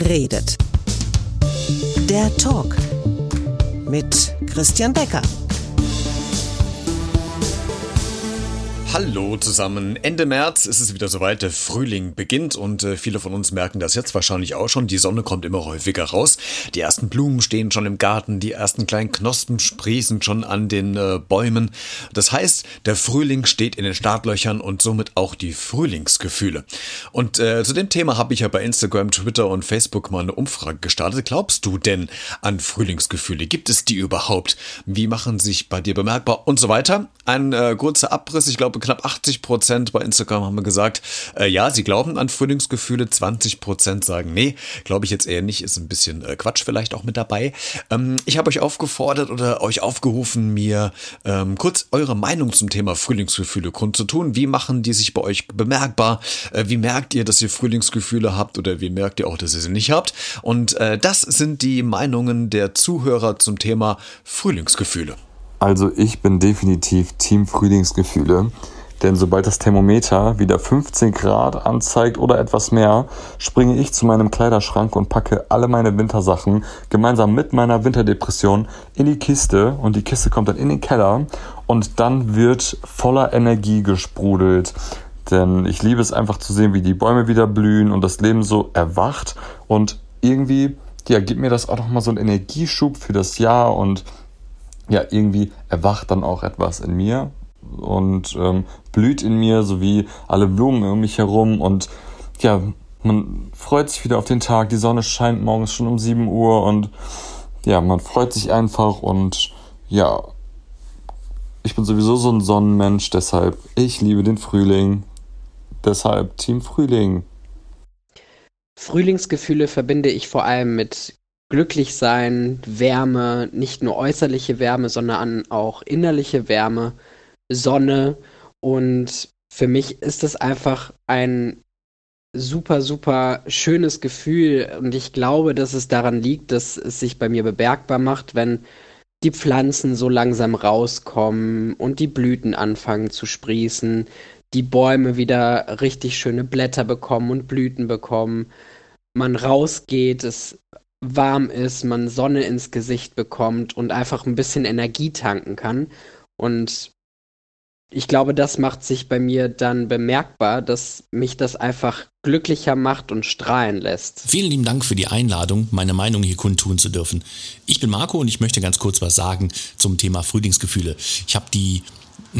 redet. Der Talk mit Christian Becker. Hallo zusammen. Ende März ist es wieder soweit, der Frühling beginnt und äh, viele von uns merken das jetzt wahrscheinlich auch schon. Die Sonne kommt immer häufiger raus. Die ersten Blumen stehen schon im Garten, die ersten kleinen Knospen sprießen schon an den äh, Bäumen. Das heißt, der Frühling steht in den Startlöchern und somit auch die Frühlingsgefühle. Und äh, zu dem Thema habe ich ja bei Instagram, Twitter und Facebook mal eine Umfrage gestartet. Glaubst du denn an Frühlingsgefühle? Gibt es die überhaupt? Wie machen sich bei dir bemerkbar und so weiter? Ein äh, kurzer Abriss. Ich glaube, knapp 80 Prozent bei Instagram haben wir gesagt, äh, ja, sie glauben an Frühlingsgefühle, 20 Prozent sagen, nee, glaube ich jetzt eher nicht, ist ein bisschen äh, Quatsch vielleicht auch mit dabei. Ähm, ich habe euch aufgefordert oder euch aufgerufen, mir ähm, kurz eure Meinung zum Thema Frühlingsgefühle kundzutun. Wie machen die sich bei euch bemerkbar? Äh, wie merkt ihr, dass ihr Frühlingsgefühle habt oder wie merkt ihr auch, dass ihr sie nicht habt? Und äh, das sind die Meinungen der Zuhörer zum Thema Frühlingsgefühle. Also ich bin definitiv Team Frühlingsgefühle. Denn sobald das Thermometer wieder 15 Grad anzeigt oder etwas mehr, springe ich zu meinem Kleiderschrank und packe alle meine Wintersachen gemeinsam mit meiner Winterdepression in die Kiste. Und die Kiste kommt dann in den Keller und dann wird voller Energie gesprudelt. Denn ich liebe es einfach zu sehen, wie die Bäume wieder blühen und das Leben so erwacht. Und irgendwie, ja, gibt mir das auch nochmal so einen Energieschub für das Jahr und ja, irgendwie erwacht dann auch etwas in mir und ähm, blüht in mir, sowie alle Blumen um mich herum und ja, man freut sich wieder auf den Tag, die Sonne scheint morgens schon um 7 Uhr und ja, man freut sich einfach und ja, ich bin sowieso so ein Sonnenmensch, deshalb ich liebe den Frühling. Deshalb Team Frühling. Frühlingsgefühle verbinde ich vor allem mit Glücklichsein, Wärme, nicht nur äußerliche Wärme, sondern auch innerliche Wärme. Sonne und für mich ist es einfach ein super, super schönes Gefühl und ich glaube, dass es daran liegt, dass es sich bei mir bemerkbar macht, wenn die Pflanzen so langsam rauskommen und die Blüten anfangen zu sprießen, die Bäume wieder richtig schöne Blätter bekommen und Blüten bekommen, man rausgeht, es warm ist, man Sonne ins Gesicht bekommt und einfach ein bisschen Energie tanken kann. Und ich glaube, das macht sich bei mir dann bemerkbar, dass mich das einfach glücklicher macht und strahlen lässt. Vielen lieben Dank für die Einladung, meine Meinung hier kundtun zu dürfen. Ich bin Marco und ich möchte ganz kurz was sagen zum Thema Frühlingsgefühle. Ich habe die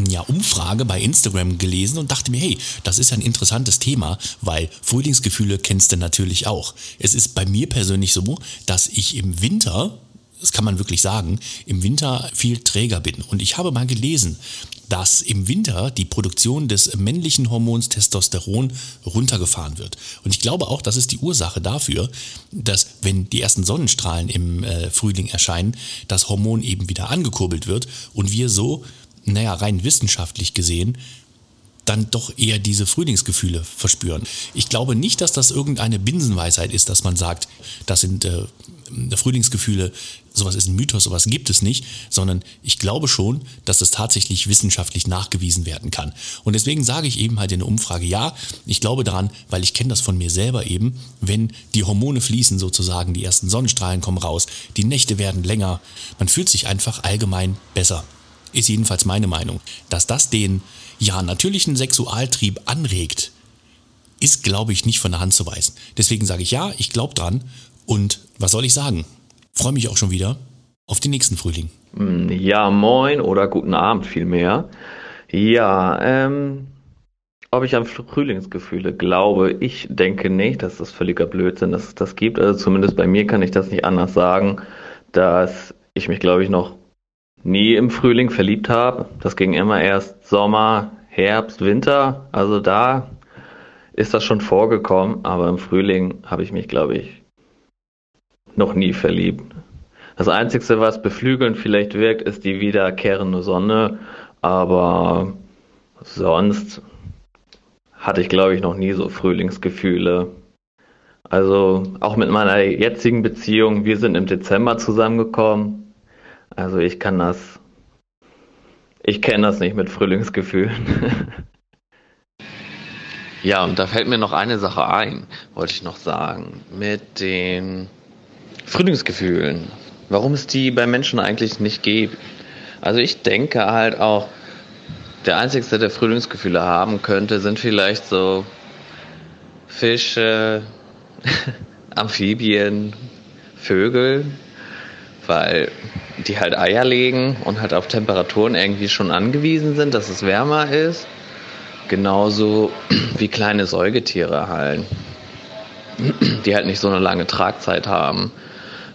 ja, Umfrage bei Instagram gelesen und dachte mir, hey, das ist ein interessantes Thema, weil Frühlingsgefühle kennst du natürlich auch. Es ist bei mir persönlich so, dass ich im Winter das kann man wirklich sagen, im Winter viel träger bin. Und ich habe mal gelesen, dass im Winter die Produktion des männlichen Hormons Testosteron runtergefahren wird. Und ich glaube auch, das ist die Ursache dafür, dass wenn die ersten Sonnenstrahlen im äh, Frühling erscheinen, das Hormon eben wieder angekurbelt wird und wir so, naja, rein wissenschaftlich gesehen, dann doch eher diese Frühlingsgefühle verspüren. Ich glaube nicht, dass das irgendeine Binsenweisheit ist, dass man sagt, das sind äh, Frühlingsgefühle, sowas ist ein Mythos, sowas gibt es nicht, sondern ich glaube schon, dass das tatsächlich wissenschaftlich nachgewiesen werden kann. Und deswegen sage ich eben halt in der Umfrage, ja, ich glaube daran, weil ich kenne das von mir selber eben, wenn die Hormone fließen sozusagen, die ersten Sonnenstrahlen kommen raus, die Nächte werden länger, man fühlt sich einfach allgemein besser. Ist jedenfalls meine Meinung. Dass das den, ja, natürlichen Sexualtrieb anregt, ist, glaube ich, nicht von der Hand zu weisen. Deswegen sage ich ja, ich glaube dran und was soll ich sagen? Freue mich auch schon wieder auf den nächsten Frühling. Hm, ja, moin oder guten Abend vielmehr. Ja, ähm, ob ich an Frühlingsgefühle glaube, ich denke nicht, dass das völliger Blödsinn, dass es das gibt. Also zumindest bei mir kann ich das nicht anders sagen, dass ich mich, glaube ich, noch nie im Frühling verliebt habe. Das ging immer erst Sommer, Herbst, Winter. Also da ist das schon vorgekommen, aber im Frühling habe ich mich, glaube ich, noch nie verliebt. Das Einzige, was beflügelnd vielleicht wirkt, ist die wiederkehrende Sonne, aber sonst hatte ich, glaube ich, noch nie so Frühlingsgefühle. Also auch mit meiner jetzigen Beziehung, wir sind im Dezember zusammengekommen. Also ich kann das, ich kenne das nicht mit Frühlingsgefühlen. Ja, und da fällt mir noch eine Sache ein, wollte ich noch sagen, mit den Frühlingsgefühlen. Warum es die bei Menschen eigentlich nicht gibt. Also ich denke halt auch, der Einzige, der Frühlingsgefühle haben könnte, sind vielleicht so Fische, Amphibien, Vögel, weil die halt Eier legen und halt auf Temperaturen irgendwie schon angewiesen sind, dass es wärmer ist. Genauso wie kleine Säugetiere halt, die halt nicht so eine lange Tragzeit haben.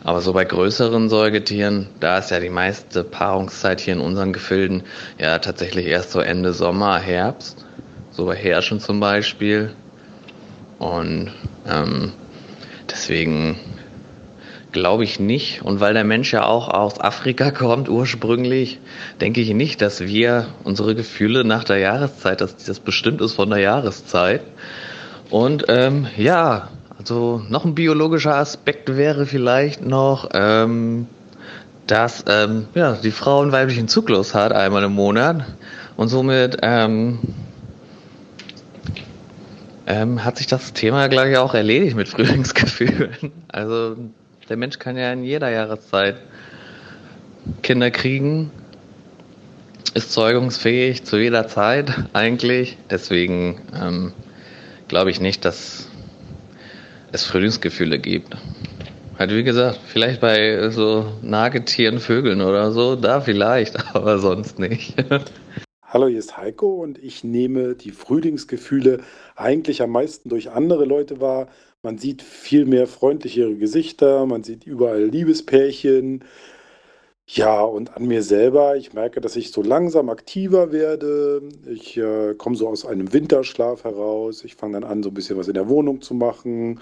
Aber so bei größeren Säugetieren, da ist ja die meiste Paarungszeit hier in unseren Gefilden ja tatsächlich erst so Ende Sommer, Herbst. So bei Herschen zum Beispiel. Und ähm, deswegen glaube ich nicht. Und weil der Mensch ja auch aus Afrika kommt ursprünglich, denke ich nicht, dass wir unsere Gefühle nach der Jahreszeit, dass das bestimmt ist von der Jahreszeit. Und ähm, ja, also noch ein biologischer Aspekt wäre vielleicht noch, ähm, dass ähm, ja, die Frau einen weiblichen Zyklus hat, einmal im Monat. Und somit ähm, ähm, hat sich das Thema, glaube ich, auch erledigt mit Frühlingsgefühlen. Also der Mensch kann ja in jeder Jahreszeit Kinder kriegen, ist zeugungsfähig zu jeder Zeit eigentlich. Deswegen ähm, glaube ich nicht, dass es Frühlingsgefühle gibt. Halt wie gesagt, vielleicht bei so Nagetieren, Vögeln oder so, da vielleicht, aber sonst nicht. Hallo, hier ist Heiko und ich nehme die Frühlingsgefühle eigentlich am meisten durch andere Leute wahr. Man sieht viel mehr freundlichere Gesichter, man sieht überall Liebespärchen. Ja, und an mir selber, ich merke, dass ich so langsam aktiver werde. Ich äh, komme so aus einem Winterschlaf heraus. Ich fange dann an, so ein bisschen was in der Wohnung zu machen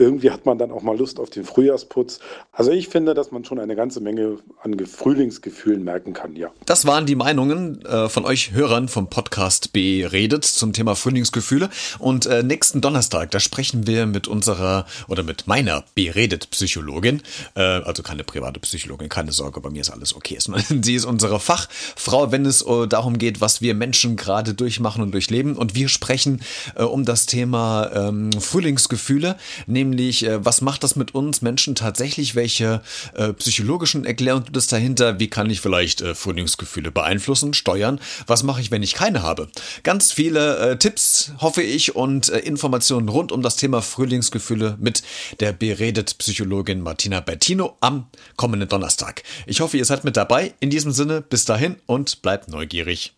irgendwie hat man dann auch mal Lust auf den Frühjahrsputz. Also ich finde, dass man schon eine ganze Menge an Frühlingsgefühlen merken kann, ja. Das waren die Meinungen äh, von euch Hörern vom Podcast B redet zum Thema Frühlingsgefühle. Und äh, nächsten Donnerstag, da sprechen wir mit unserer oder mit meiner B redet Psychologin, äh, also keine private Psychologin, keine Sorge, bei mir ist alles okay. Sie ist unsere Fachfrau, wenn es äh, darum geht, was wir Menschen gerade durchmachen und durchleben. Und wir sprechen äh, um das Thema ähm, Frühlingsgefühle, nämlich äh, was macht das mit uns Menschen tatsächlich, welche äh, psychologischen Erklärungen gibt es dahinter, wie kann ich vielleicht äh, Frühlingsgefühle beeinflussen, steuern, was mache ich, wenn ich keine habe. Ganz viele äh, Tipps, hoffe ich, und äh, Informationen rund um das Thema Frühlingsgefühle mit der beredet Psychologin Martina Bertino am kommenden Donnerstag. Ich hoffe, ihr seid mit dabei. In diesem Sinne, bis dahin und bleibt neugierig.